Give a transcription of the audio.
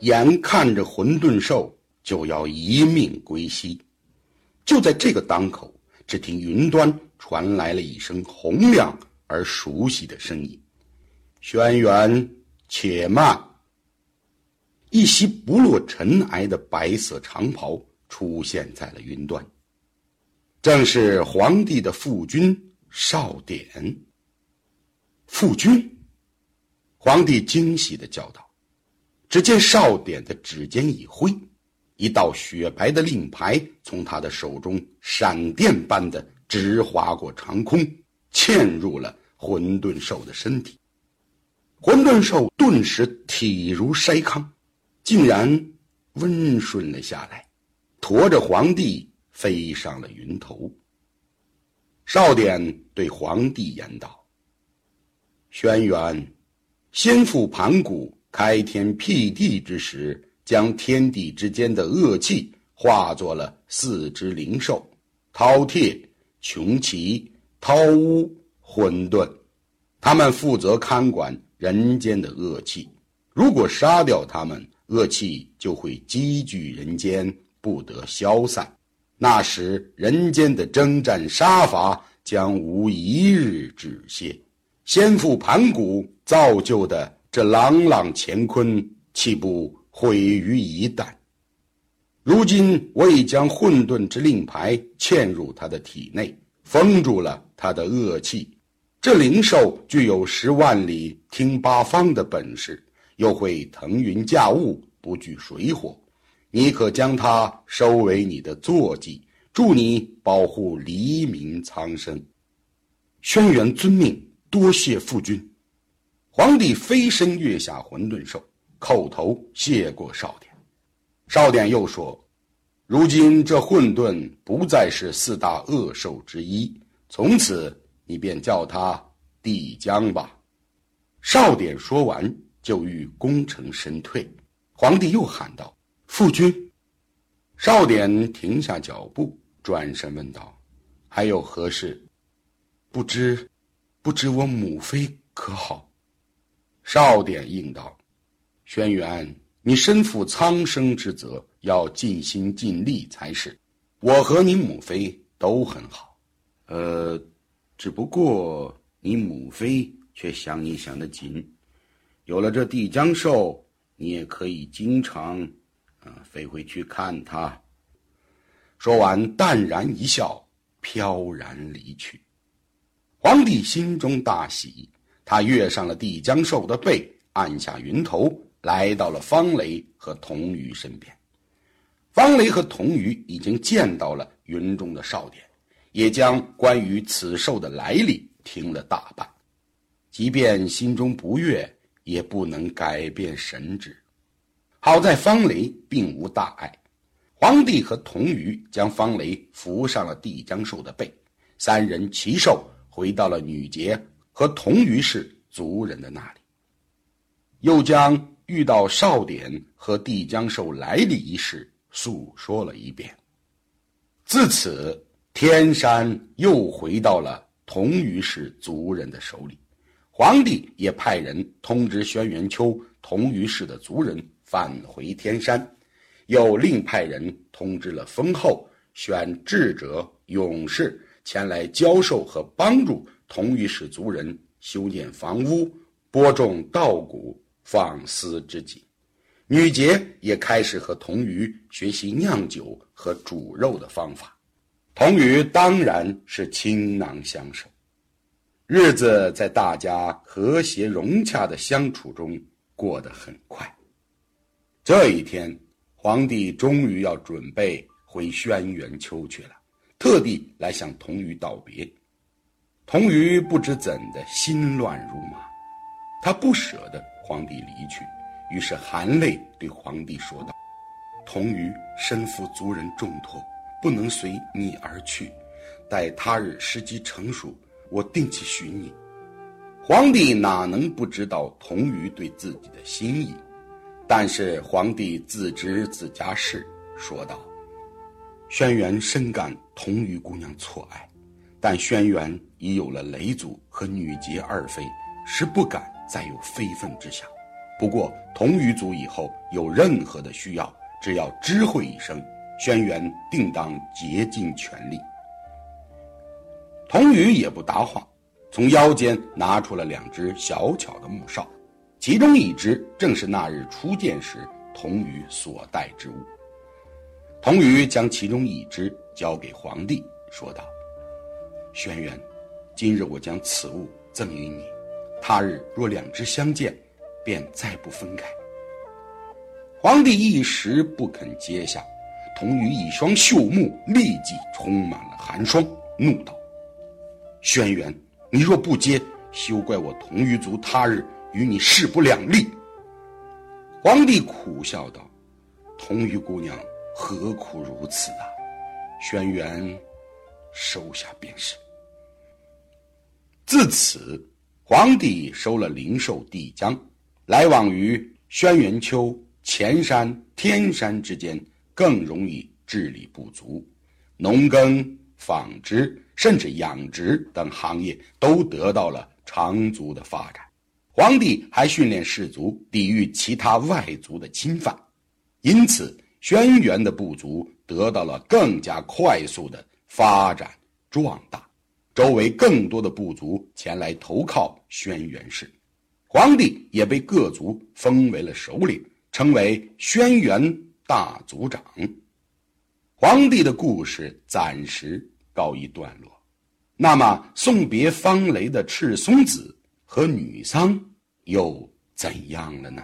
眼看着混沌兽就要一命归西。就在这个当口，只听云端传来了一声洪亮而熟悉的声音：“轩辕，且慢！”一袭不落尘埃的白色长袍出现在了云端，正是皇帝的父君少典。父君，皇帝惊喜的叫道。只见少典的指尖一挥，一道雪白的令牌从他的手中闪电般的直划过长空，嵌入了混沌兽的身体。混沌兽顿时体如筛糠。竟然温顺了下来，驮着皇帝飞上了云头。少典对皇帝言道：“轩辕，先父盘古开天辟地之时，将天地之间的恶气化作了四只灵兽：饕餮、穷奇、饕乌、混沌。他们负责看管人间的恶气。如果杀掉他们，恶气就会积聚人间，不得消散。那时，人间的征战杀伐将无一日止歇。先父盘古造就的这朗朗乾坤，岂不毁于一旦？如今我已将混沌之令牌嵌入他的体内，封住了他的恶气。这灵兽具有十万里听八方的本事。又会腾云驾雾，不惧水火，你可将它收为你的坐骑，助你保护黎民苍生。轩辕遵命，多谢父君。皇帝飞身跃下混沌兽，叩头谢过少典。少典又说：“如今这混沌不再是四大恶兽之一，从此你便叫他帝江吧。”少典说完。就欲功成身退，皇帝又喊道：“父君！”少典停下脚步，转身问道：“还有何事？不知，不知我母妃可好？”少典应道：“轩辕，你身负苍生之责，要尽心尽力才是。我和你母妃都很好，呃，只不过你母妃却想你想得紧。”有了这帝江兽，你也可以经常，啊，飞回去看它。说完，淡然一笑，飘然离去。皇帝心中大喜，他跃上了地江兽的背，按下云头，来到了方雷和童鱼身边。方雷和童鱼已经见到了云中的少典，也将关于此兽的来历听了大半，即便心中不悦。也不能改变神旨。好在方雷并无大碍，皇帝和童鱼将方雷扶上了地江兽的背，三人骑兽回到了女杰和同于氏族人的那里，又将遇到少典和帝江兽来历一事诉说了一遍。自此，天山又回到了同于氏族人的手里。皇帝也派人通知轩辕丘同于氏的族人返回天山，又另派人通知了封后，选智者勇士前来教授和帮助同于使族人修建房屋、播种稻谷、放丝织锦。女杰也开始和童鱼学习酿酒和煮肉的方法，童鱼当然是倾囊相授。日子在大家和谐融洽的相处中过得很快。这一天，皇帝终于要准备回轩辕丘去了，特地来向童鱼道别。童鱼不知怎的心乱如麻，他不舍得皇帝离去，于是含泪对皇帝说道：“童鱼身负族人重托，不能随你而去，待他日时机成熟。”我定去寻你，皇帝哪能不知道童鱼对自己的心意？但是皇帝自知自家事，说道：“轩辕深感童鱼姑娘错爱，但轩辕已有了雷祖和女杰二妃，是不敢再有非分之想。不过同余族以后有任何的需要，只要知会一声，轩辕定当竭尽全力。童宇也不答话，从腰间拿出了两只小巧的木哨，其中一只正是那日初见时童宇所带之物。童宇将其中一只交给皇帝，说道：“轩辕，今日我将此物赠与你，他日若两只相见，便再不分开。”皇帝一时不肯接下，童宇一双秀目立即充满了寒霜，怒道。轩辕，你若不接，休怪我同于族他日与你势不两立。皇帝苦笑道：“同于姑娘何苦如此啊？”轩辕收下便是。自此，皇帝收了灵寿帝江，来往于轩辕丘、前山、天山之间，更容易治理不足，农耕、纺织。甚至养殖等行业都得到了长足的发展，皇帝还训练士卒抵御其他外族的侵犯，因此轩辕的部族得到了更加快速的发展壮大，周围更多的部族前来投靠轩辕氏，皇帝也被各族封为了首领，称为轩辕大族长。皇帝的故事暂时。告一段落，那么送别方雷的赤松子和女桑又怎样了呢？